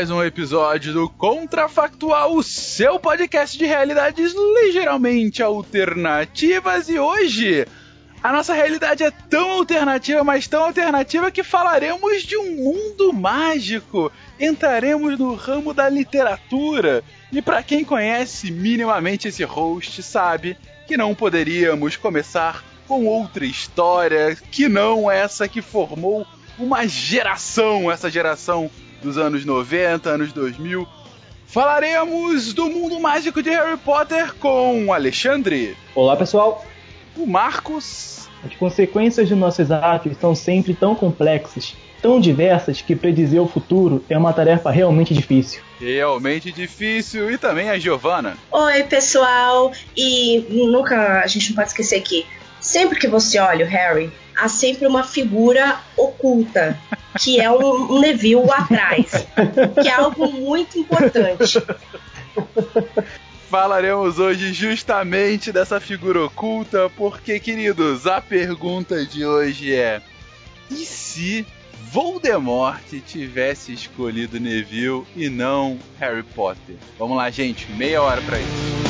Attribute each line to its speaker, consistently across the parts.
Speaker 1: Mais um episódio do Contrafactual, o seu podcast de realidades ligeiramente alternativas. E hoje a nossa realidade é tão alternativa, mas tão alternativa que falaremos de um mundo mágico. Entraremos no ramo da literatura. E para quem conhece minimamente esse host, sabe que não poderíamos começar com outra história que não essa que formou uma geração, essa geração dos anos 90, anos 2000. Falaremos do mundo mágico de Harry Potter com o Alexandre.
Speaker 2: Olá, pessoal.
Speaker 1: O Marcos.
Speaker 2: As consequências de nossos atos são sempre tão complexas, tão diversas, que predizer o futuro é uma tarefa realmente difícil.
Speaker 1: Realmente difícil. E também a Giovana.
Speaker 3: Oi, pessoal. E nunca a gente não pode esquecer que sempre que você olha o Harry, há sempre uma figura oculta, que é um, um Neville atrás, que é algo muito importante.
Speaker 1: Falaremos hoje justamente dessa figura oculta, porque, queridos, a pergunta de hoje é: e se Voldemort tivesse escolhido Neville e não Harry Potter? Vamos lá, gente, meia hora para isso.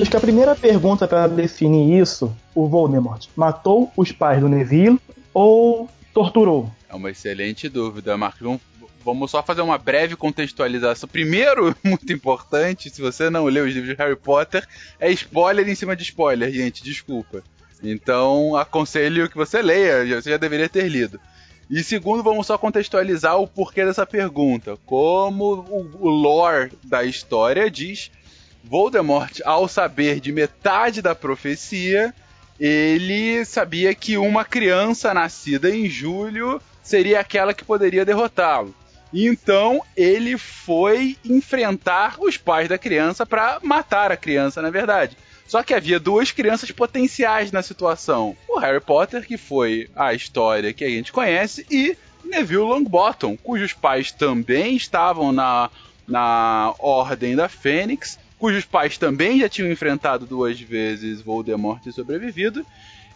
Speaker 2: Acho que a primeira pergunta para definir isso, o Voldemort matou os pais do Neville ou torturou?
Speaker 1: É uma excelente dúvida, Marcos. Vamos, vamos só fazer uma breve contextualização. Primeiro, muito importante, se você não leu os livros de Harry Potter, é spoiler em cima de spoiler, gente, desculpa. Então, aconselho que você leia, você já deveria ter lido. E segundo, vamos só contextualizar o porquê dessa pergunta. Como o, o lore da história diz, Voldemort, ao saber de metade da profecia, ele sabia que uma criança nascida em julho seria aquela que poderia derrotá-lo. Então ele foi enfrentar os pais da criança para matar a criança, na verdade. Só que havia duas crianças potenciais na situação: o Harry Potter, que foi a história que a gente conhece, e Neville Longbottom, cujos pais também estavam na, na Ordem da Fênix cujos pais também já tinham enfrentado duas vezes Voldemort e sobrevivido.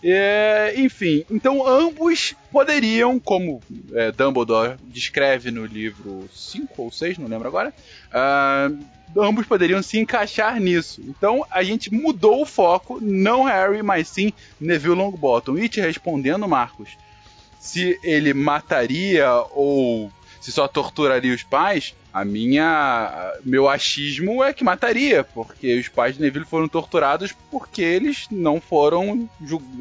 Speaker 1: É, enfim, então ambos poderiam, como é, Dumbledore descreve no livro 5 ou 6, não lembro agora, uh, ambos poderiam se encaixar nisso. Então a gente mudou o foco, não Harry, mas sim Neville Longbottom. E te respondendo, Marcos, se ele mataria ou se só torturaria os pais, a minha. Meu achismo é que mataria, porque os pais de Neville foram torturados porque eles não foram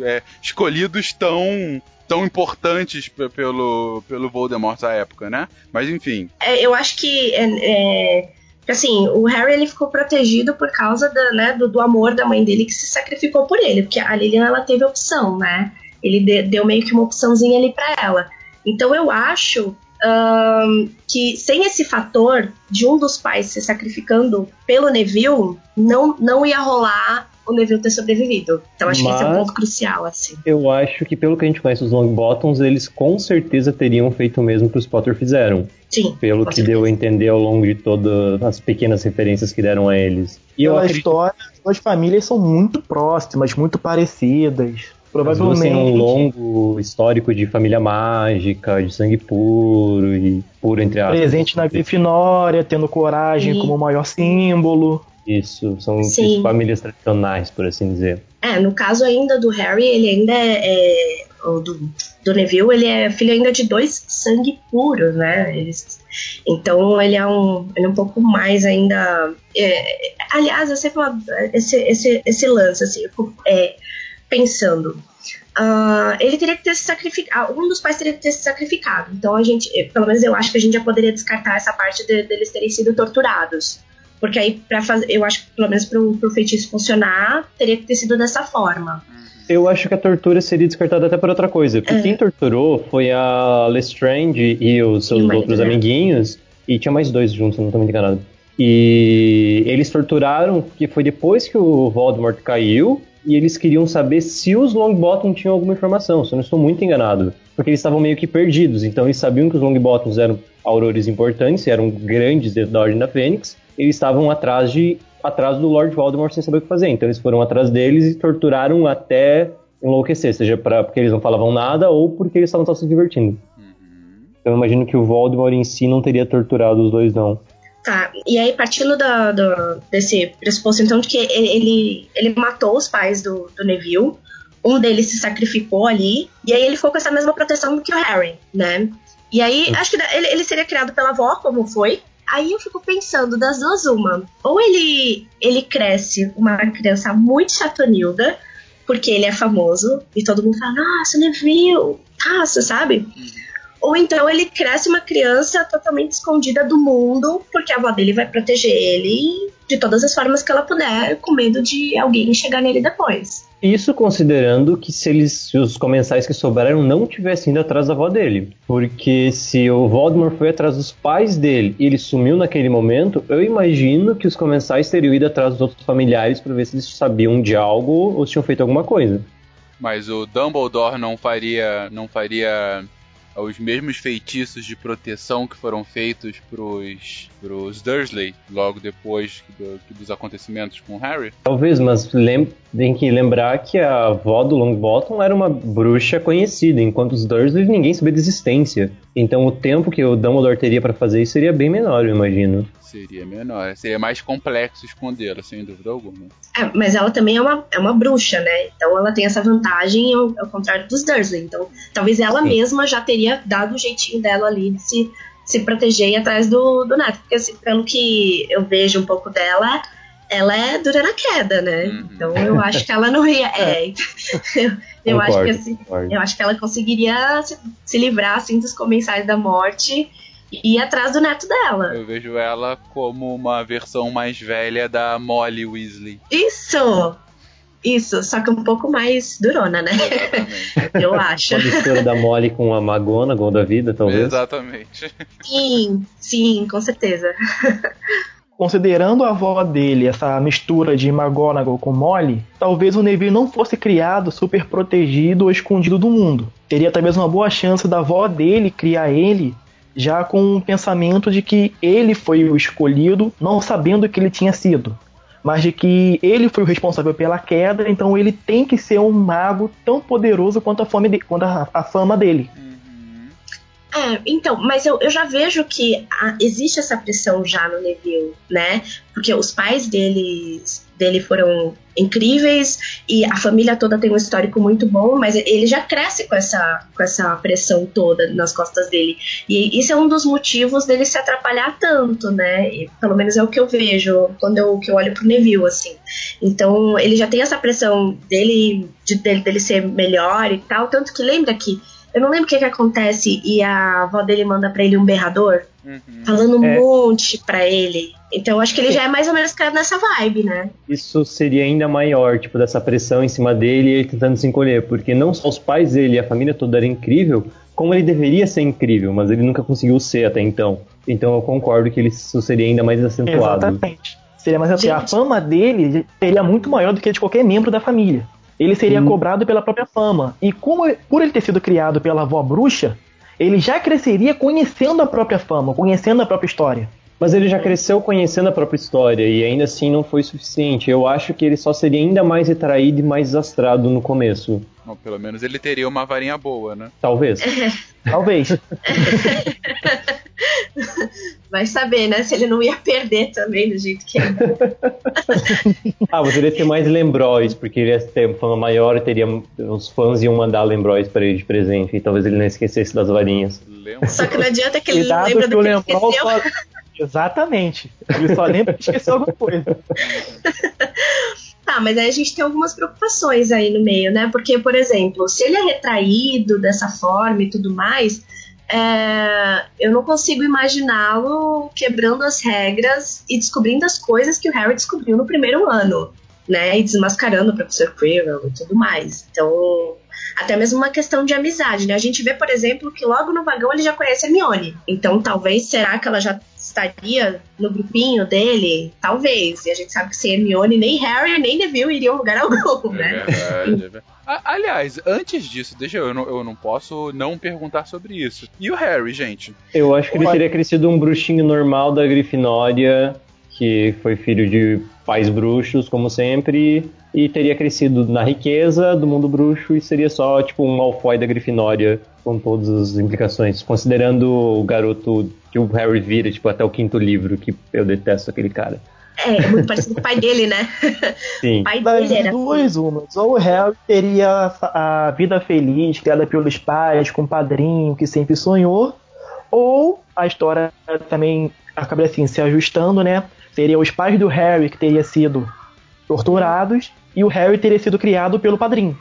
Speaker 1: é, escolhidos tão tão importantes pelo, pelo Voldemort à época, né? Mas enfim.
Speaker 3: É, eu acho que é, é, assim, o Harry ele ficou protegido por causa da, né, do, do, amor da mãe dele que se sacrificou por ele, porque a Lilian ela teve opção, né? Ele de, deu meio que uma opçãozinha ali para ela. Então eu acho um, que sem esse fator de um dos pais se sacrificando pelo Neville, não, não ia rolar o Neville ter sobrevivido. Então acho Mas, que esse é um ponto crucial, assim.
Speaker 4: Eu acho que, pelo que a gente conhece os Longbottoms, eles com certeza teriam feito o mesmo que os Potter fizeram.
Speaker 3: Sim.
Speaker 4: Pelo que certeza. deu a entender ao longo de todas as pequenas referências que deram a eles.
Speaker 2: E Pela acredito... história, as duas famílias são muito próximas, muito parecidas. Provavelmente.
Speaker 4: Tem um longo histórico de família mágica, de sangue puro e puro entre aspas.
Speaker 2: Presente na Grifinória, tendo coragem como o maior símbolo.
Speaker 4: Isso, são Sim. famílias tradicionais, por assim dizer.
Speaker 3: É, no caso ainda do Harry, ele ainda é. é do, do Neville, ele é filho ainda de dois sangue puros, né? Eles, então ele é um, ele é um pouco mais ainda. É, aliás, eu sempre esse, esse, esse lance, assim, é, pensando. Uh, ele teria que ter se sacrificado. Um dos pais teria que ter se sacrificado. Então a gente, pelo menos eu acho que a gente já poderia descartar essa parte de, deles terem sido torturados. Porque aí, para fazer, eu acho que pelo menos pro, pro feitiço funcionar, teria que ter sido dessa forma.
Speaker 4: Eu acho que a tortura seria descartada até por outra coisa. Porque é. quem torturou foi a Lestrange e os seus e outros amiguinhos. E tinha mais dois juntos, não estou muito enganado. E eles torturaram, porque foi depois que o Voldemort caiu, e eles queriam saber se os Longbottom tinham alguma informação, se eu não estou muito enganado. Porque eles estavam meio que perdidos, então eles sabiam que os Longbottoms eram aurores importantes, eram grandes dentro da Ordem da Fênix, eles estavam atrás de atrás do Lord Voldemort sem saber o que fazer. Então eles foram atrás deles e torturaram até enlouquecer, seja pra, porque eles não falavam nada ou porque eles estavam só se divertindo. Uhum. Então eu imagino que o Voldemort em si não teria torturado os dois, não.
Speaker 3: Tá, e aí partindo da, desse pressuposto, então, de que ele, ele matou os pais do, do Neville, um deles se sacrificou ali, e aí ele ficou com essa mesma proteção do que o Harry, né? E aí, acho que ele, ele seria criado pela avó, como foi. Aí eu fico pensando, das duas, uma. Ou ele, ele cresce uma criança muito chatonilda, porque ele é famoso, e todo mundo fala, nossa, Neville, nossa, sabe? Ou então ele cresce uma criança totalmente escondida do mundo, porque a avó dele vai proteger ele de todas as formas que ela puder, com medo de alguém chegar nele depois.
Speaker 4: Isso considerando que se eles, se os comensais que sobraram não tivessem ido atrás da avó dele. Porque se o Voldemort foi atrás dos pais dele e ele sumiu naquele momento, eu imagino que os comensais teriam ido atrás dos outros familiares para ver se eles sabiam de algo ou se tinham feito alguma coisa.
Speaker 1: Mas o Dumbledore não faria, não faria os mesmos feitiços de proteção que foram feitos pros, pros Dursley logo depois do, dos acontecimentos com Harry?
Speaker 4: Talvez, mas tem que lembrar que a avó do Longbottom era uma bruxa conhecida, enquanto os Dursley ninguém sabia da existência. Então o tempo que o Dumbledore teria para fazer isso seria bem menor, eu imagino.
Speaker 1: Seria menor. Seria mais complexo escondê-la, sem dúvida alguma.
Speaker 3: É, mas ela também é uma, é uma bruxa, né? Então ela tem essa vantagem ao, ao contrário dos Dursley. Então talvez ela Sim. mesma já teria dado o jeitinho dela ali de se, se proteger e atrás do, do neto. Porque assim, pelo que eu vejo um pouco dela, ela é dura na queda, né? Uhum. Então eu acho que ela não ia. É, eu, eu acho que assim, eu acho que ela conseguiria se, se livrar assim dos comensais da morte e ir atrás do neto dela.
Speaker 1: Eu vejo ela como uma versão mais velha da Molly Weasley.
Speaker 3: Isso! Isso, só que um pouco mais durona, né? Eu acho.
Speaker 4: A mistura da Molly com a McGonagall da vida, talvez.
Speaker 1: Exatamente.
Speaker 3: Sim, sim, com certeza.
Speaker 2: Considerando a avó dele, essa mistura de McGonagall com Molly, talvez o Neville não fosse criado super protegido ou escondido do mundo. Teria talvez uma boa chance da avó dele criar ele já com o pensamento de que ele foi o escolhido, não sabendo que ele tinha sido, mas de que ele foi o responsável pela queda, então ele tem que ser um mago tão poderoso quanto a, fome de, quanto a, a fama dele.
Speaker 3: É, então, mas eu, eu já vejo que a, existe essa pressão já no Neville, né? Porque os pais deles dele foram incríveis e a família toda tem um histórico muito bom, mas ele já cresce com essa, com essa pressão toda nas costas dele. E isso é um dos motivos dele se atrapalhar tanto, né? E, pelo menos é o que eu vejo quando eu, que eu olho pro Neville, assim. Então, ele já tem essa pressão dele, de, dele, dele ser melhor e tal, tanto que lembra que eu não lembro o que, que acontece e a avó dele manda para ele um berrador, uhum. falando um é. monte para ele. Então eu acho que ele já é mais ou menos criado nessa vibe, né?
Speaker 4: Isso seria ainda maior, tipo, dessa pressão em cima dele e ele tentando se encolher, porque não só os pais dele e a família toda era incrível, como ele deveria ser incrível, mas ele nunca conseguiu ser até então. Então eu concordo que isso seria ainda mais acentuado.
Speaker 2: Exatamente. Seria mais assim, a fama dele seria muito maior do que a de qualquer membro da família ele seria hum. cobrado pela própria fama. E como por ele ter sido criado pela avó bruxa, ele já cresceria conhecendo a própria fama, conhecendo a própria história.
Speaker 4: Mas ele já cresceu conhecendo a própria história e ainda assim não foi suficiente. Eu acho que ele só seria ainda mais retraído e mais desastrado no começo.
Speaker 1: Bom, pelo menos ele teria uma varinha boa, né?
Speaker 4: Talvez.
Speaker 2: Talvez.
Speaker 3: Vai saber, né? Se ele não ia perder também do jeito que é.
Speaker 4: ah, você iria ter mais lembróis, porque ele ia ter fama maior e teria. Os fãs iam mandar lembróis para ele de presente. E talvez ele não esquecesse das varinhas.
Speaker 3: Só que não adianta que ele Cuidado lembra do que, ele esqueceu. Só...
Speaker 2: Exatamente. Ele só lembra que esqueceu alguma coisa.
Speaker 3: Tá, mas aí a gente tem algumas preocupações aí no meio, né? Porque, por exemplo, se ele é retraído dessa forma e tudo mais, é, eu não consigo imaginá-lo quebrando as regras e descobrindo as coisas que o Harry descobriu no primeiro ano, né? E desmascarando o professor Quirrell e tudo mais. Então, até mesmo uma questão de amizade, né? A gente vê, por exemplo, que logo no vagão ele já conhece a Hermione. Então, talvez, será que ela já estaria no grupinho dele? Talvez. E a gente sabe que sem Hermione, nem Harry, nem Neville iriam lugar algum, né?
Speaker 1: É verdade, é verdade. Aliás, antes disso, deixa eu, eu não, eu não posso não perguntar sobre isso. E o Harry, gente?
Speaker 4: Eu acho que ele teria crescido um bruxinho normal da Grifinória, que foi filho de pais bruxos, como sempre, e teria crescido na riqueza do mundo bruxo e seria só tipo um Malfoy da Grifinória com todas as implicações, considerando o garoto que o Harry vira tipo até o quinto livro, que eu detesto aquele cara.
Speaker 3: É, é muito parecido com o pai dele, né?
Speaker 4: Sim.
Speaker 2: O pai dele era duas umas. Ou o Harry teria a vida feliz, criada pelos pais, com o padrinho que sempre sonhou, ou a história também acaba assim se ajustando, né? Seria os pais do Harry que teria sido torturados e o Harry teria sido criado pelo padrinho.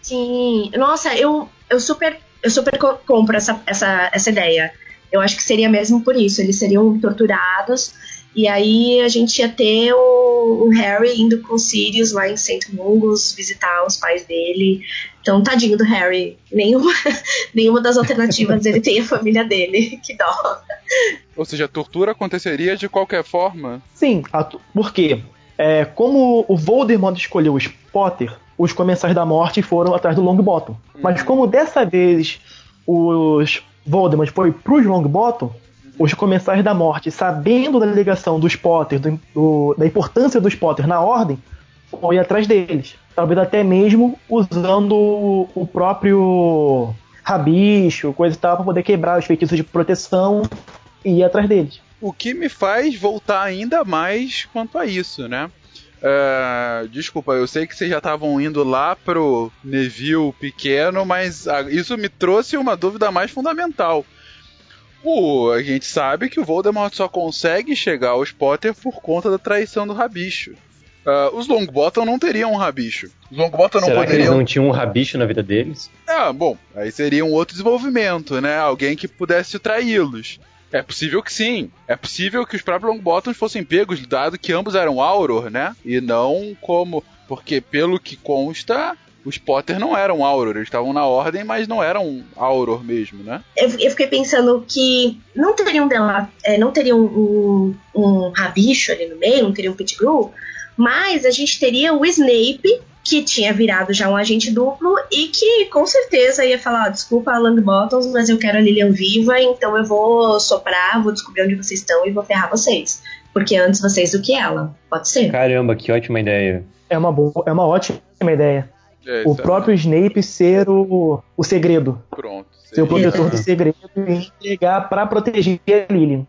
Speaker 3: Sim, nossa, eu, eu super eu super compro essa, essa, essa ideia. Eu acho que seria mesmo por isso. Eles seriam torturados e aí a gente ia ter o, o Harry indo com o Sirius lá em St. Mungus visitar os pais dele. Então, tadinho do Harry. Nenhuma, nenhuma das alternativas ele tem a família dele. Que dó.
Speaker 1: Ou seja, a tortura aconteceria de qualquer forma?
Speaker 2: Sim, porque é, como o Voldemort escolheu os Potter, os Comensais da Morte foram atrás do Longbottom. Uhum. Mas como dessa vez os Voldemort foi pros Longbottom, os Comensais da Morte, sabendo da ligação dos Potter, do, do, da importância dos Potter na Ordem, foi atrás deles. Talvez até mesmo usando o próprio rabicho, coisa e tal, para poder quebrar os feitiços de proteção e ir atrás deles.
Speaker 1: O que me faz voltar ainda mais quanto a isso, né? Uh, desculpa, eu sei que vocês já estavam indo lá pro Neville pequeno, mas isso me trouxe uma dúvida mais fundamental. O, a gente sabe que o Voldemort só consegue chegar aos Potter por conta da traição do Rabicho. Uh, os Longbottom não teriam um rabicho. Os Longbottom não
Speaker 4: Será
Speaker 1: poderiam.
Speaker 4: Que eles não tinham um rabicho na vida deles?
Speaker 1: Ah, bom, aí seria um outro desenvolvimento, né? Alguém que pudesse traí-los. É possível que sim. É possível que os próprios Longbottoms fossem pegos, dado que ambos eram Auror, né? E não como. Porque, pelo que consta, os Potter não eram Auror, eles estavam na ordem, mas não eram Auror mesmo, né?
Speaker 3: Eu, eu fiquei pensando que não teriam dela, é, não teriam um, um, um rabicho ali no meio, não teriam um Pettigrew, mas a gente teria o Snape que tinha virado já um agente duplo e que com certeza ia falar: oh, desculpa, Longbottoms, mas eu quero a Lilian viva, então eu vou soprar, vou descobrir onde vocês estão e vou ferrar vocês. Porque antes vocês do que ela. Pode ser.
Speaker 4: Caramba, que ótima ideia.
Speaker 2: É uma, boa, é uma ótima ideia. É, o próprio é... Snape ser o, o segredo.
Speaker 1: Pronto.
Speaker 2: Ser o protetor do segredo e entregar para proteger a Lilian.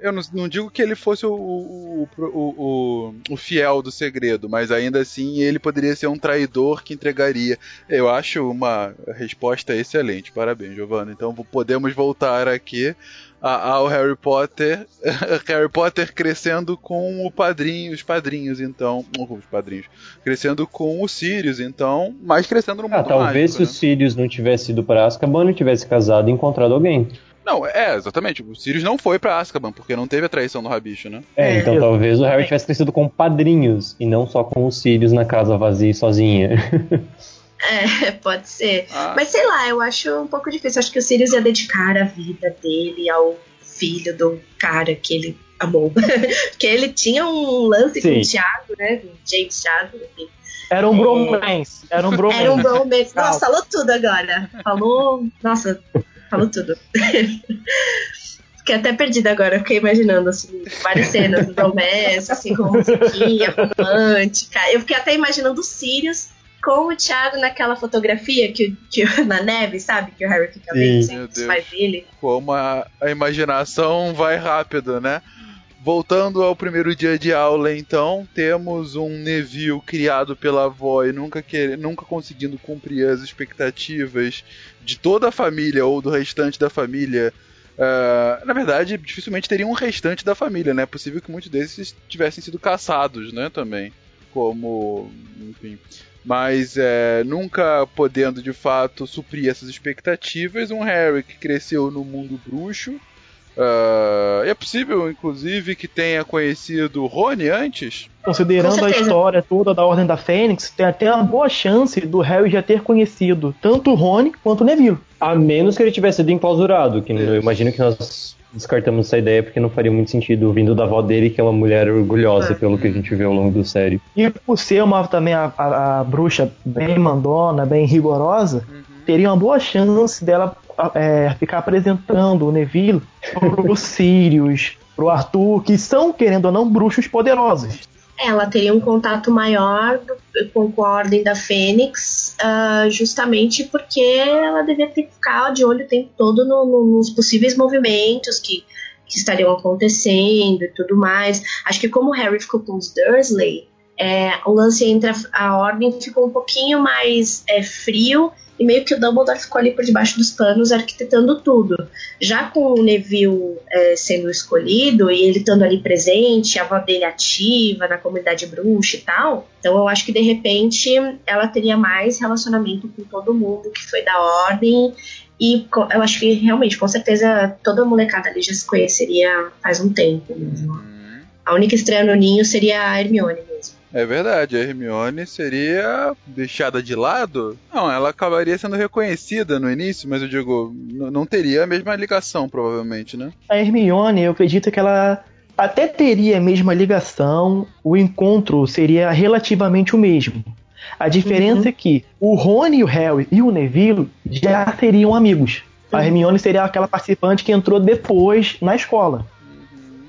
Speaker 1: Eu não, não digo que ele fosse o, o, o, o, o fiel do segredo, mas ainda assim ele poderia ser um traidor que entregaria. Eu acho uma resposta excelente. Parabéns, Giovanna. Então podemos voltar aqui ao Harry Potter, Harry Potter crescendo com o padrinho, os padrinhos, então, os padrinhos, crescendo com os Sirius, então, mas crescendo no
Speaker 4: ah,
Speaker 1: mundo
Speaker 4: talvez
Speaker 1: mágico,
Speaker 4: se
Speaker 1: né?
Speaker 4: os Sirius não tivesse ido para Azkaban, não tivesse casado e encontrado alguém.
Speaker 1: Não, é, exatamente. O Sirius não foi pra Azkaban, porque não teve a traição do Rabicho, né?
Speaker 4: É,
Speaker 3: É.
Speaker 4: então talvez o Harry tivesse crescido com padrinhos e não só com os Sirius na casa vazia e sozinha.
Speaker 3: É, pode ser.
Speaker 1: Ah.
Speaker 3: Mas sei lá, eu acho um pouco difícil. Acho que o Sirius ia dedicar a vida dele ao filho do cara que ele amou. Porque ele tinha um lance com
Speaker 2: Sim.
Speaker 3: o Thiago, né? Com o James Thiago, enfim.
Speaker 2: Era um bromance. Era um bromance.
Speaker 3: Era um bromance. Nossa, falou tudo agora. Falou. Nossa, falou tudo. Fiquei até perdida agora, fiquei imaginando assim, várias cenas do bromance, assim, com musiquinha romântica. Eu fiquei até imaginando o Sirius com o Thiago naquela fotografia que, o- que na neve, sabe? Que o Harry fica vendo
Speaker 4: Sim.
Speaker 3: sempre
Speaker 1: Meu
Speaker 3: os pais dele.
Speaker 1: Como a, a imaginação vai rápido, né? Voltando ao primeiro dia de aula, então, temos um Neville criado pela avó e nunca, quer, nunca conseguindo cumprir as expectativas de toda a família ou do restante da família. Ah, na verdade, dificilmente teria um restante da família, né? É possível que muitos desses tivessem sido caçados, né? Também. Como. Enfim. Mas é, nunca podendo de fato suprir essas expectativas, um Harry que cresceu no mundo bruxo. Ah, é possível, inclusive, que tenha conhecido Rony antes?
Speaker 2: Considerando a história toda da Ordem da Fênix, tem até uma boa chance do Harry já ter conhecido tanto o Rony quanto o Neville.
Speaker 4: A menos que ele tivesse sido enclausurado, que eu imagino que nós descartamos essa ideia porque não faria muito sentido vindo da avó dele, que é uma mulher orgulhosa,
Speaker 3: Ah.
Speaker 4: pelo que a gente vê ao longo do série.
Speaker 2: E por ser uma também a, a- a bruxa bem mandona, bem rigorosa, teria uma boa chance dela é, ficar apresentando o Neville pro Sirius, pro Arthur, que são, querendo ou não, bruxos poderosos.
Speaker 3: Ela teria um contato maior com, com a Ordem da Fênix, ah, justamente porque ela devia ter que ficar de olho o tempo todo no- no- nos possíveis movimentos que, que estariam acontecendo e tudo mais. Acho que como o Harry ficou com os Dursley, é, o lance entre a, a Ordem ficou um pouquinho mais é, frio e meio que o Dumbledore ficou ali por debaixo dos panos arquitetando tudo. Já com o Neville é, sendo escolhido e ele estando ali presente, a avó dele ativa na comunidade bruxa e tal, então eu acho que de repente ela teria mais relacionamento com todo mundo que foi da ordem. E eu acho que realmente, com certeza, toda a molecada ali já se conheceria faz um tempo mesmo. A única estreia no ninho seria a Hermione mesmo.
Speaker 1: É verdade, a Hermione seria deixada de lado? Não, ela acabaria sendo reconhecida no início, mas eu digo, não teria a mesma ligação, provavelmente, né?
Speaker 2: A Hermione, eu acredito que ela até teria a mesma ligação, o encontro seria relativamente o mesmo. A diferença é que o Rony, o Harry e o Neville já seriam amigos. A Hermione seria aquela participante que entrou depois na escola.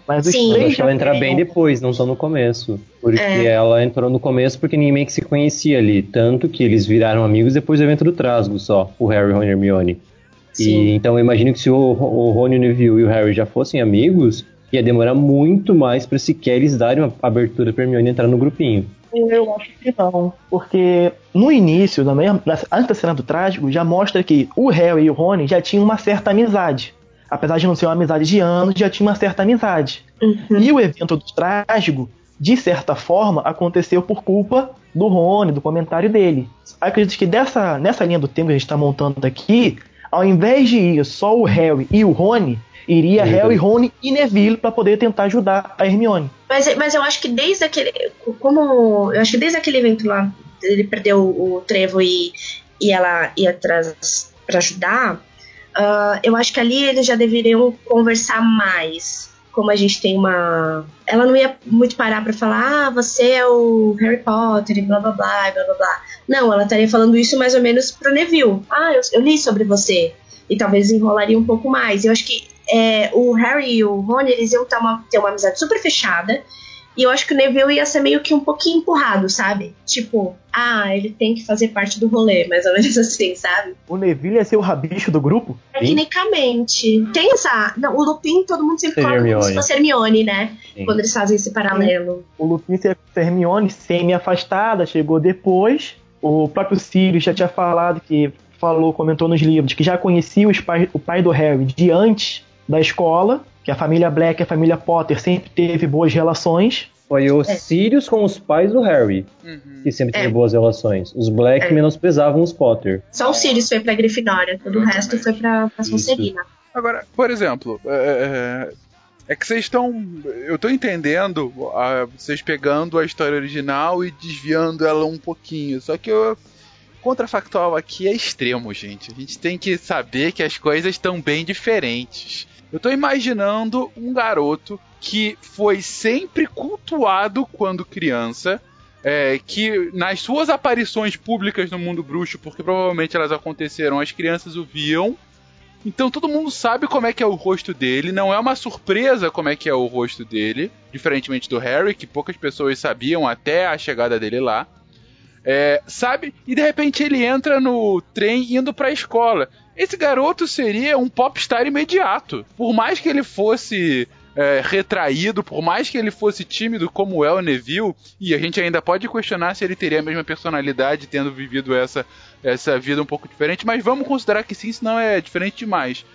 Speaker 2: Mas os
Speaker 3: Sim.
Speaker 4: Eu
Speaker 2: três
Speaker 4: acho que ela
Speaker 2: já
Speaker 4: entrar bem depois, não só no começo. Porque
Speaker 3: É.
Speaker 4: ela entrou no começo porque ninguém meio que se conhecia ali. Tanto que eles viraram amigos depois do evento do Trasgo só, o Harry, Ron e Hermione. E, então eu imagino que se o, o Rony, o Neville e o Harry já fossem amigos, ia demorar muito mais pra sequer eles darem uma abertura pra Hermione entrar no grupinho.
Speaker 2: Eu acho que não, porque no início, na mesma- antes da cena do trágico, já mostra que o Harry e o Rony já tinham uma certa amizade. Apesar de não ser uma amizade de anos, já tinha uma certa amizade.
Speaker 3: Uhum.
Speaker 2: E o evento do trágico, de certa forma, aconteceu por culpa do Rony, do comentário dele. Acredito que dessa, nessa linha do tempo que a gente está montando aqui, ao invés de ir só o Harry e o Rony, iria
Speaker 4: Verdade.
Speaker 2: Harry, Rony e Neville para poder tentar ajudar a Hermione.
Speaker 3: Mas, mas eu acho que desde aquele. Como. Eu acho que desde aquele evento lá, ele perdeu o trevo e, e ela ia atrás pra ajudar. Ah, eu acho que ali eles já deveriam conversar mais. Como a gente tem uma. Ela não ia muito parar pra falar, ah, você é o Harry Potter e blá blá blá blá blá blá. Não, ela estaria falando isso mais ou menos pro Neville. Ah, eu, eu li sobre você. E talvez enrolaria um pouco mais. Eu acho que é, o Harry e o Rony, eles iam ter uma, ter uma amizade super fechada. E eu acho que o Neville ia ser meio que um pouquinho empurrado, sabe? Tipo, ah, ele tem que fazer parte do rolê, mais ou menos assim, sabe?
Speaker 2: O Neville ia ser o rabicho do grupo?
Speaker 3: Tecnicamente. Tem essa. Não, o Lupin, todo mundo sempre coloca como se
Speaker 4: Hermione.
Speaker 3: fosse Hermione, né?
Speaker 4: Sim.
Speaker 3: Quando eles fazem esse paralelo.
Speaker 2: O Lupin ser Hermione semi-afastada, chegou depois. O próprio Sirius já tinha falado que falou, comentou nos livros que já conhecia os pais- o pai do Harry de antes da escola, que a família Black e a família Potter sempre teve boas relações.
Speaker 4: Foi o Sirius com os pais do Harry,
Speaker 1: Uhum.
Speaker 4: que sempre teve
Speaker 3: É.
Speaker 4: boas relações. Os Black
Speaker 3: É.
Speaker 4: menosprezavam os Potter.
Speaker 3: Só o Sirius foi pra Grifinória, todo o resto foi pra, pra Sonserina.
Speaker 1: Agora, por exemplo, é, é que vocês estão. Eu tô entendendo ah, vocês pegando a história original e desviando ela um pouquinho. Só que o contrafactual aqui é extremo, gente. A gente tem que saber que as coisas estão bem diferentes. Eu tô imaginando um garoto que foi sempre cultuado quando criança. é, que nas suas aparições públicas no mundo bruxo, porque provavelmente elas aconteceram, as crianças o viam, então todo mundo sabe como é que é o rosto dele, não é uma surpresa como é que é o rosto dele, diferentemente do Harry, que poucas pessoas sabiam até a chegada dele lá. É, sabe? E de repente ele entra no trem indo pra escola. Esse garoto seria um popstar imediato. Por mais que ele fosse é, retraído, por mais que ele fosse tímido como é o Neville, e a gente ainda pode questionar se ele teria a mesma personalidade tendo vivido essa, essa vida um pouco diferente, mas vamos considerar que sim, senão é diferente demais.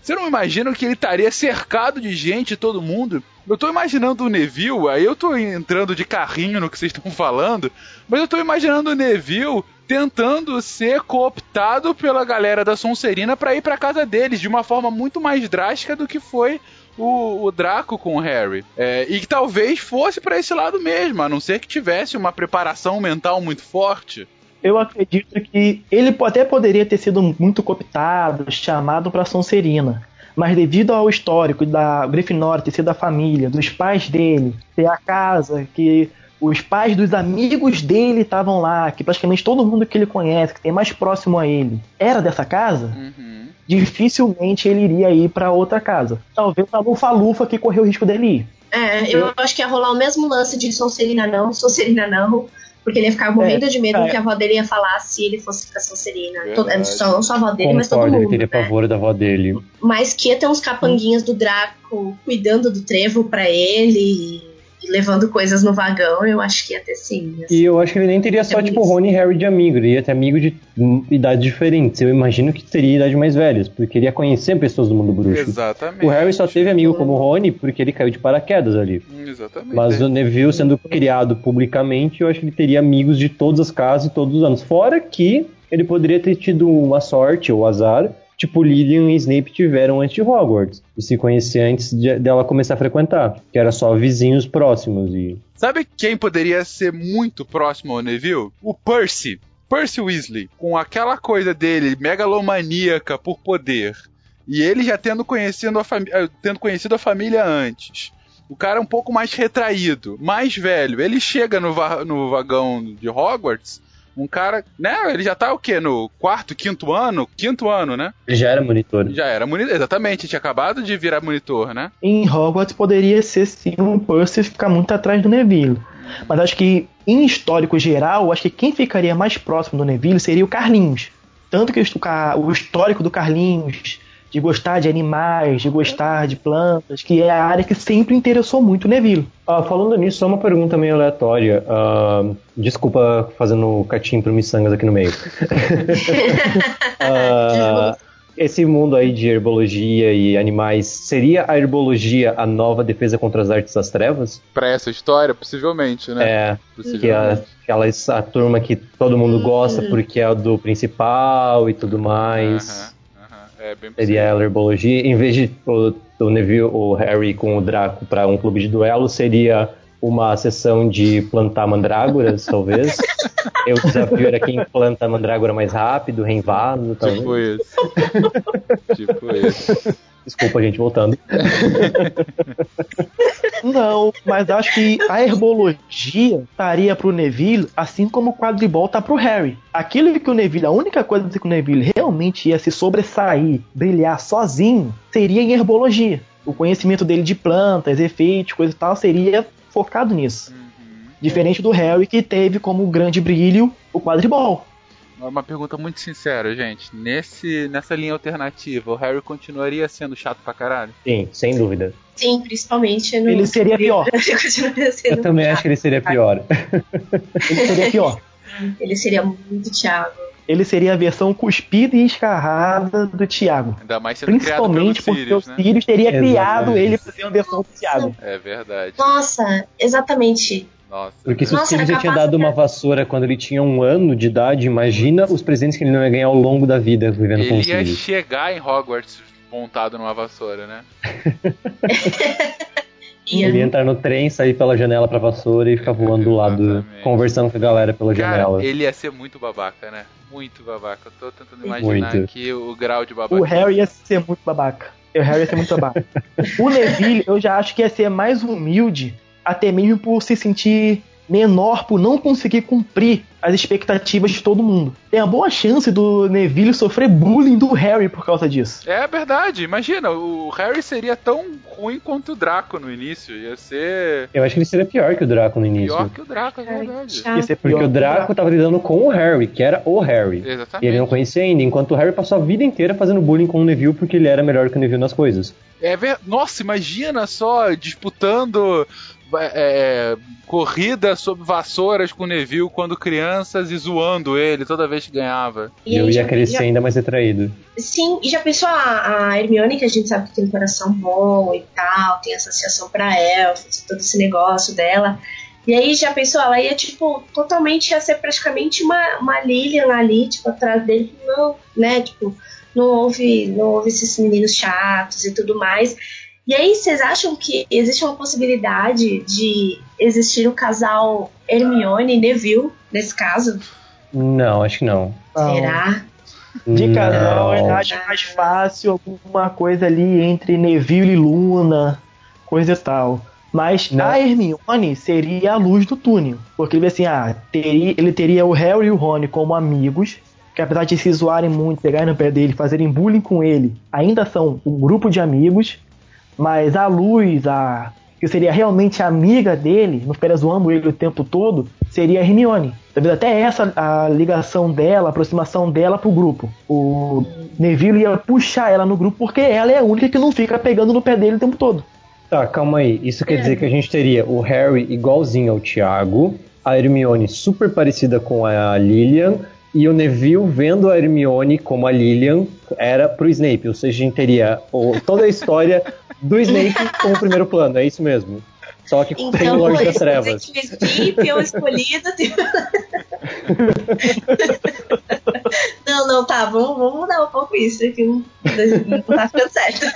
Speaker 1: Você não imagina que ele estaria cercado de gente, todo mundo? Eu tô imaginando o Neville, aí eu tô entrando de carrinho no que vocês estão falando, mas eu tô imaginando o Neville tentando ser cooptado pela galera da Sonserina pra ir pra casa deles de uma forma muito mais drástica do que foi o, o Draco com o Harry. É, e que talvez fosse pra esse lado mesmo, a não ser que tivesse uma preparação mental muito forte.
Speaker 2: Eu acredito que ele até poderia ter sido muito cooptado, chamado para Sonserina. Mas devido ao histórico da Grifinória ter sido a família, dos pais dele, ter a casa, que os pais dos amigos dele estavam lá, que praticamente todo mundo que ele conhece, que tem mais próximo a ele, era dessa casa,
Speaker 1: Uhum.
Speaker 2: dificilmente ele iria ir para outra casa. Talvez a Lufa-Lufa que correu o risco dele ir.
Speaker 3: É, eu acho que ia rolar o mesmo lance de Sonserina não, Sonserina não. Porque ele ia ficar morrendo de medo
Speaker 2: é.
Speaker 3: do que a avó dele ia falar se ele fosse pra Sonserina. Todo- é, só, não só a avó dele, mas todo
Speaker 4: Concordo,
Speaker 3: mundo.
Speaker 4: ele teria
Speaker 3: né?
Speaker 4: pavor da avó dele.
Speaker 3: Mas que ia ter uns capanguinhas do Draco cuidando do trevo pra ele levando coisas no vagão, eu acho que ia ter sim. assim.
Speaker 4: E eu acho que ele nem teria só,
Speaker 3: É
Speaker 4: tipo. Rony e Harry de amigo. Ele ia ter amigo de idades diferentes. Eu imagino que seria idade mais velhas, porque ele ia conhecer pessoas do mundo bruxo.
Speaker 1: Exatamente.
Speaker 4: O Harry só teve amigo como o Rony porque ele caiu de paraquedas ali.
Speaker 1: Exatamente.
Speaker 4: Mas o Neville sendo criado publicamente, eu acho que ele teria amigos de todas as casas e todos os anos. Fora que ele poderia ter tido uma sorte ou azar, tipo Lillian e Snape tiveram antes de Hogwarts. E se conhecer antes de- dela começar a frequentar. Que era só vizinhos próximos e...
Speaker 1: Sabe quem poderia ser muito próximo ao Neville? O Percy. Percy Weasley. Com aquela coisa dele, megalomaníaca por poder. E ele já tendo conhecido a, fami- eh, tendo conhecido a família antes. O cara é um pouco mais retraído, mais velho. Ele chega no, va- no vagão de Hogwarts. Um cara, né? Ele já tá o quê? No quarto, quinto ano? Quinto ano, né?
Speaker 4: Ele já era monitor.
Speaker 1: Já era monitor. Exatamente, tinha acabado de virar monitor, né?
Speaker 2: Em Hogwarts poderia ser sim um Percy ficar muito atrás do Neville. Mas acho que, em histórico geral, acho que quem ficaria mais próximo do Neville seria o Carlinhos. Tanto que o o histórico do Carlinhos, de gostar de animais, de gostar de plantas, que é a área que sempre interessou muito o Neville.
Speaker 4: Ah, falando nisso, só uma pergunta meio aleatória. Ah, desculpa fazendo catinho pro miçangas aqui no meio. Ah, esse mundo aí de herbologia e animais, seria a herbologia a nova defesa contra as artes das trevas?
Speaker 1: Pra essa história, possivelmente, né?
Speaker 4: É, que é
Speaker 1: Possivelmente.
Speaker 4: aquelas, a turma que todo mundo gosta porque é a do principal e tudo mais.
Speaker 1: Aham, aham. É bem
Speaker 4: Seria ela herbologia. Em vez de o, o Neville, o Harry com o Draco para um clube de duelo, seria uma sessão de plantar mandrágoras, talvez. E o desafio era quem planta a mandrágora mais rápido, reinvado, talvez.
Speaker 1: Tipo isso. tipo isso.
Speaker 4: Desculpa, gente, voltando.
Speaker 2: Não, mas acho que a herbologia estaria pro Neville, assim como o quadribol tá pro Harry. Aquilo que o Neville, a única coisa que o Neville realmente ia se sobressair, brilhar sozinho, seria em herbologia. O conhecimento dele de plantas, efeitos, coisa e tal, seria focado nisso. Diferente do Harry, que teve como grande brilho o quadribol.
Speaker 1: Uma pergunta muito sincera, gente. Nesse, nessa linha alternativa, o Harry continuaria sendo chato pra caralho?
Speaker 4: Sim, sem dúvida.
Speaker 3: Sim, principalmente no.
Speaker 2: Ele seria pior.
Speaker 4: Eu também acho que ele seria pior.
Speaker 2: Ele seria pior.
Speaker 3: Ele seria muito Thiago.
Speaker 2: Ele seria a versão cuspida e escarrada do Thiago.
Speaker 1: Ainda mais sendo
Speaker 2: Principalmente
Speaker 1: criado
Speaker 2: porque
Speaker 1: pelo
Speaker 2: o
Speaker 1: Sirius, né?
Speaker 2: Sirius teria
Speaker 4: Exatamente.
Speaker 2: criado ele pra ser uma versão do Thiago.
Speaker 1: É verdade.
Speaker 3: Nossa, exatamente.
Speaker 1: Nossa.
Speaker 4: Porque se o
Speaker 3: era
Speaker 4: já tinha dado uma vassoura quando ele tinha um ano de idade, imagina os presentes que ele não ia ganhar ao longo da vida vivendo com o
Speaker 1: Ele ia chegar em Hogwarts montado numa vassoura, né?
Speaker 4: Ele ia entrar no trem, sair pela janela pra vassoura e ficar voando do lado, conversando com a galera pela
Speaker 1: Cara,
Speaker 4: janela.
Speaker 1: ele ia ser muito babaca, né? Muito babaca. Eu tô tentando imaginar
Speaker 4: Muito.
Speaker 1: aqui o grau de babaca.
Speaker 2: O Harry ia ser muito babaca. O Harry ia ser muito babaca. o Neville, eu já acho que ia ser mais humilde, até mesmo por se sentir menor, por não conseguir cumprir as expectativas de todo mundo. Tem a boa chance do Neville sofrer bullying do Harry por causa disso.
Speaker 1: É verdade, imagina, o Harry seria tão ruim quanto o Draco no início. Ia ser
Speaker 4: Eu acho que ele seria pior que o Draco no início.
Speaker 1: pior que o Draco, é verdade.
Speaker 2: Ia ser
Speaker 4: Porque o Draco tava lidando com o Harry, que era o Harry. E
Speaker 1: Exatamente.
Speaker 4: ele não conhecia ainda, enquanto o Harry passou a vida inteira fazendo bullying com o Neville porque ele era melhor que o Neville nas coisas.
Speaker 1: É ver... Nossa, imagina só disputando é, corrida sob vassouras com o Neville quando crianças e zoando ele toda vez que ganhava.
Speaker 4: E eu ia crescer
Speaker 3: já-
Speaker 4: ainda mais retraído.
Speaker 3: Sim, e já pensou a, a Hermione, que a gente sabe que tem um coração bom e tal, tem associação pra elfos, todo esse negócio dela. E aí já pensou, ela ia, tipo, totalmente ia ser praticamente uma, uma Lilian ali, tipo, atrás dele, não, né? Tipo, não houve, não houve esses meninos chatos e tudo mais. E aí, vocês acham que existe uma possibilidade de existir o casal Hermione e Neville, nesse caso?
Speaker 4: Não, acho que não.
Speaker 3: Será?
Speaker 2: De casal, eu acho mais fácil alguma coisa ali entre Neville e Luna, coisa e tal. Mas
Speaker 4: Não.
Speaker 2: a Hermione seria a luz do túnel. Porque ele assim, ah, teria, ele teria o Harry e o Rony como amigos, que apesar de se zoarem muito, pegarem no pé dele, fazerem bullying com ele, ainda são um grupo de amigos. Mas a luz, a que seria realmente amiga dele, não ficaria zoando ele o tempo todo, seria a Hermione. Talvez até essa a ligação dela, a aproximação dela pro grupo. O Neville ia puxar ela no grupo porque ela é a única que não fica pegando no pé dele o tempo todo.
Speaker 4: Tá, calma aí. Isso quer dizer que a gente teria o Harry igualzinho ao Tiago, a Hermione super parecida com a Lilian, e o Neville vendo a Hermione como a Lilian era pro Snape. Ou seja, a gente teria o- toda a história do Snape como primeiro plano, é isso mesmo. Só que o
Speaker 3: Então,
Speaker 4: Lorde das
Speaker 3: isso quer dizer
Speaker 4: Trevas.
Speaker 3: que o Snape é o escolhido. não, não, tá, vamos, vamos mudar um pouco isso, que não, não tá ficando certo.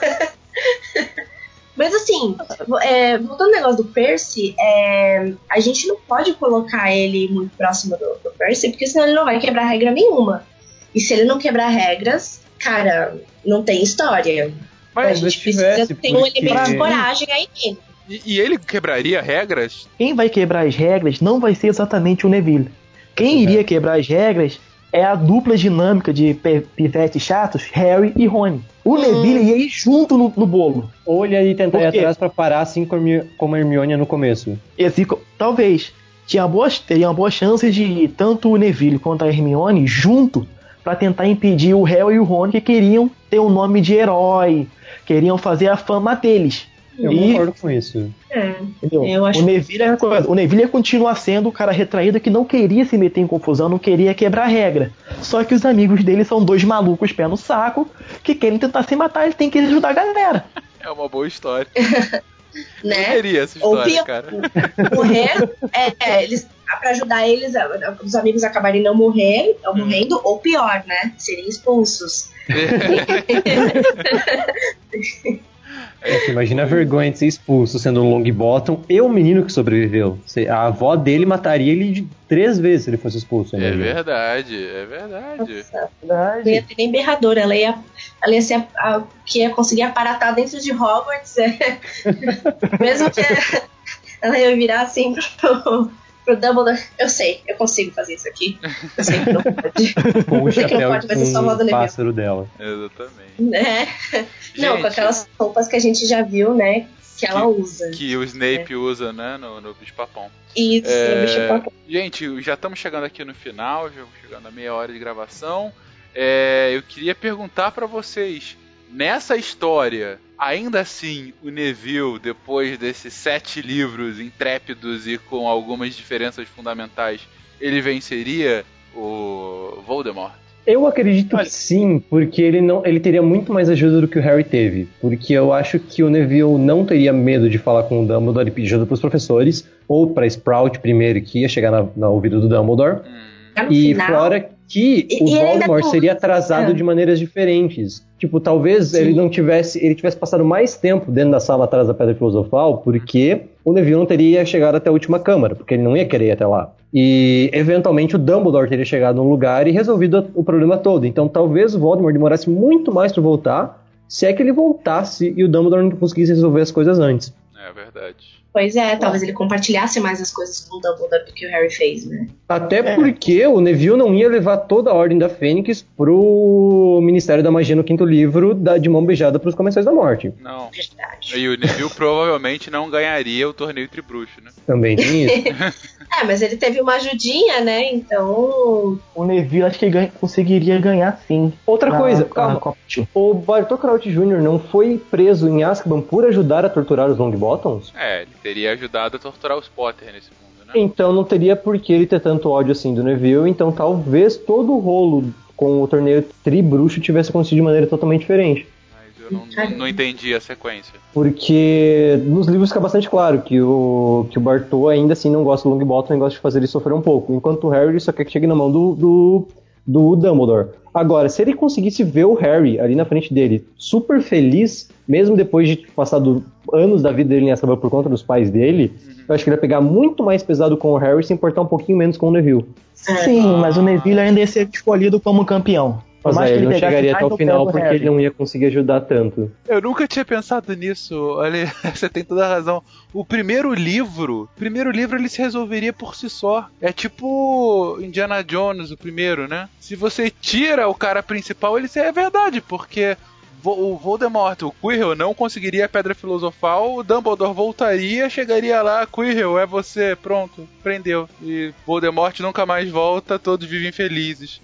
Speaker 3: Mas assim, é, voltando ao negócio do Percy, é, a gente não pode colocar ele muito próximo do, do Percy, porque senão ele não vai quebrar regra nenhuma. E se ele não quebrar regras, cara, não tem história. a
Speaker 1: Mas,
Speaker 4: Talvez
Speaker 3: gente precisa ter um
Speaker 4: porque-
Speaker 3: elemento de coragem aí nele.
Speaker 1: e, e ele quebraria regras?
Speaker 2: Quem vai quebrar as regras não vai ser exatamente o Neville. Quem iria quebrar as regras é a dupla dinâmica de pivetes chatos, Harry e Rony. O Neville ia ir junto no, no bolo.
Speaker 4: Ou ele ia tentar ir atrás pra parar assim como a Hermione no começo.
Speaker 2: Esse, talvez. Tinha boas, teria uma boa chance de tanto o Neville quanto a Hermione junto pra tentar impedir o Harry e o Rony que queriam ter o nome de herói, queriam fazer a fama deles.
Speaker 4: Eu
Speaker 2: E-
Speaker 4: concordo com isso.
Speaker 3: É. Eu acho-
Speaker 2: O Neville é. O Neville ia continuar sendo o cara retraído que não queria se meter em confusão, não queria quebrar a regra. Só que os amigos dele são dois malucos pé no saco que querem tentar se matar, ele tem que ajudar a galera.
Speaker 1: É uma boa história. Eu
Speaker 3: Né?
Speaker 1: queria essa
Speaker 3: Ou
Speaker 1: história,
Speaker 3: pior-
Speaker 1: cara.
Speaker 3: morrer, é, é, eles, pra ajudar eles, os amigos acabarem não morrer, não morrendo, ou pior, né? Serem expulsos.
Speaker 4: É, que imagina a vergonha de ser expulso sendo um Longbottom e o menino que sobreviveu. A avó dele mataria ele de três vezes se ele fosse expulso.
Speaker 1: É
Speaker 4: imagina.
Speaker 1: verdade, é verdade.
Speaker 3: Não ia ter nem berradora, ela ia, ela ia ser a, a- que ia conseguir aparatar dentro de Hogwarts. é. Mesmo que ela ia virar assim pro, pro Dumbledore. Eu sei, eu consigo fazer isso aqui. Eu sei que não pode.
Speaker 4: Com o
Speaker 3: Eu sei que não
Speaker 4: chapéu
Speaker 3: pode, mas eu só
Speaker 4: o pássaro dela.
Speaker 1: Exatamente.
Speaker 3: É. Não,
Speaker 1: Gente.
Speaker 3: com aquelas roupas que a gente já viu, né? Que ela usa.
Speaker 1: Que o Snape usa, né, no, no bicho-papão.
Speaker 3: Isso,
Speaker 1: É,
Speaker 3: no bicho-papão.
Speaker 1: Gente, já estamos chegando aqui no final, já estamos chegando a meia hora de gravação. É, eu queria perguntar pra vocês, nessa história, ainda assim, o Neville, depois desses sete livros intrépidos e com algumas diferenças fundamentais, ele venceria o Voldemort?
Speaker 4: Eu acredito que sim, porque ele não, ele teria muito mais ajuda do que o Harry teve. Porque eu acho que o Neville não teria medo de falar com o Dumbledore e pedir ajuda pros professores, ou pra Sprout primeiro, que ia chegar na, na ouvido do Dumbledore.
Speaker 3: No
Speaker 4: E
Speaker 3: final,
Speaker 4: fora que
Speaker 3: E-
Speaker 4: o
Speaker 3: e
Speaker 4: Voldemort seria atrasado
Speaker 3: Ah.
Speaker 4: de maneiras diferentes. Tipo, talvez ele não tivesse, ele tivesse passado mais tempo dentro da sala atrás da Pedra Filosofal, porque o Neville não teria chegado até a última câmara, porque ele não ia querer ir até lá. E eventualmente o Dumbledore teria chegado no lugar e resolvido o problema todo. Então talvez o Voldemort demorasse muito mais para voltar, se é que ele voltasse e o Dumbledore não conseguisse resolver as coisas antes.
Speaker 1: É verdade.
Speaker 3: Pois é, talvez ele compartilhasse mais as coisas com o Dumbledore do que o Harry fez, né?
Speaker 4: Até
Speaker 2: É.
Speaker 4: porque o Neville não ia levar toda a Ordem da Fênix pro Ministério da Magia no quinto livro da, de mão beijada pros Comensais da Morte.
Speaker 1: Não.
Speaker 3: Verdade.
Speaker 1: E o Neville provavelmente não ganharia o torneio Tribruxo, né?
Speaker 4: Também tem isso.
Speaker 3: É, mas ele teve uma ajudinha, né? Então.
Speaker 2: O Neville acho que ganha- conseguiria ganhar sim.
Speaker 4: Outra
Speaker 2: Na-
Speaker 4: coisa,
Speaker 2: na
Speaker 4: calma.
Speaker 2: Tio.
Speaker 4: O Bartol Crouch Jr. não foi preso em Azkaban por ajudar a torturar os Longbottoms?
Speaker 1: É, ele teria ajudado a torturar os Potter nesse mundo, né?
Speaker 4: Então não teria por que ele ter tanto ódio assim do Neville, então talvez todo o rolo com o torneio Tribruxo tivesse acontecido de maneira totalmente diferente.
Speaker 1: Mas eu não, não, não entendi a sequência.
Speaker 4: Porque nos livros fica bastante claro que o, que o Bartô ainda assim não gosta do Longbottom e gosta de fazer ele sofrer um pouco. Enquanto o Harry só quer que chegue na mão do, do, do Dumbledore. Agora, se ele conseguisse ver o Harry ali na frente dele super feliz, mesmo depois de passado anos da vida dele em Azkaban por conta dos pais dele, eu acho que ele ia pegar muito mais pesado com o Harry e se importar um pouquinho menos com o Neville.
Speaker 2: Sim, mas o Neville ainda ia ser escolhido como campeão.
Speaker 4: Mas ele não chegaria até o final porque
Speaker 2: Harry.
Speaker 4: ele não ia conseguir ajudar tanto.
Speaker 1: Eu nunca tinha pensado nisso. Olha, você tem toda a razão. O primeiro livro, o primeiro livro ele se resolveria por si só. É tipo Indiana Jones, o primeiro, né? Se você tira o cara principal, ele é verdade, porque o Voldemort, o Quirrell, não conseguiria a Pedra Filosofal, o Dumbledore voltaria, chegaria lá, Quirrell, é você, pronto, prendeu. E Voldemort nunca mais volta, todos vivem felizes.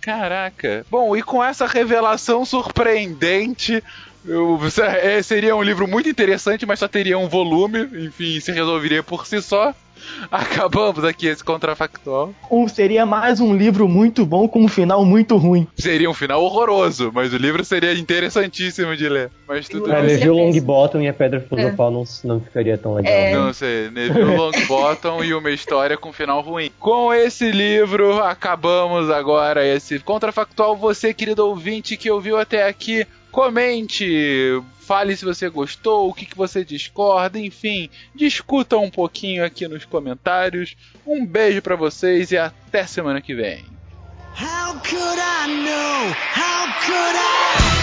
Speaker 1: Caraca. Bom, e com essa revelação surpreendente, eu- é, seria um livro muito interessante, mas só teria um volume, enfim, se resolveria por si só. Acabamos aqui esse contrafactual.
Speaker 2: Um, seria mais um livro muito bom com um final muito ruim.
Speaker 1: Seria um final horroroso, mas o livro seria interessantíssimo de ler. Mas tudo
Speaker 4: É,
Speaker 1: bem.
Speaker 4: Neville Longbottom e a Pedra Filosofal não, não ficaria tão legal.
Speaker 3: É.
Speaker 1: Não sei, Neville Longbottom e uma história com final ruim. Com esse livro, acabamos agora esse contrafactual. Você, querido ouvinte que ouviu até aqui, comente, fale se você gostou, o que, que você discorda, enfim, discuta um pouquinho aqui nos comentários. Um beijo pra vocês e até semana que vem.
Speaker 5: How could I know? How could I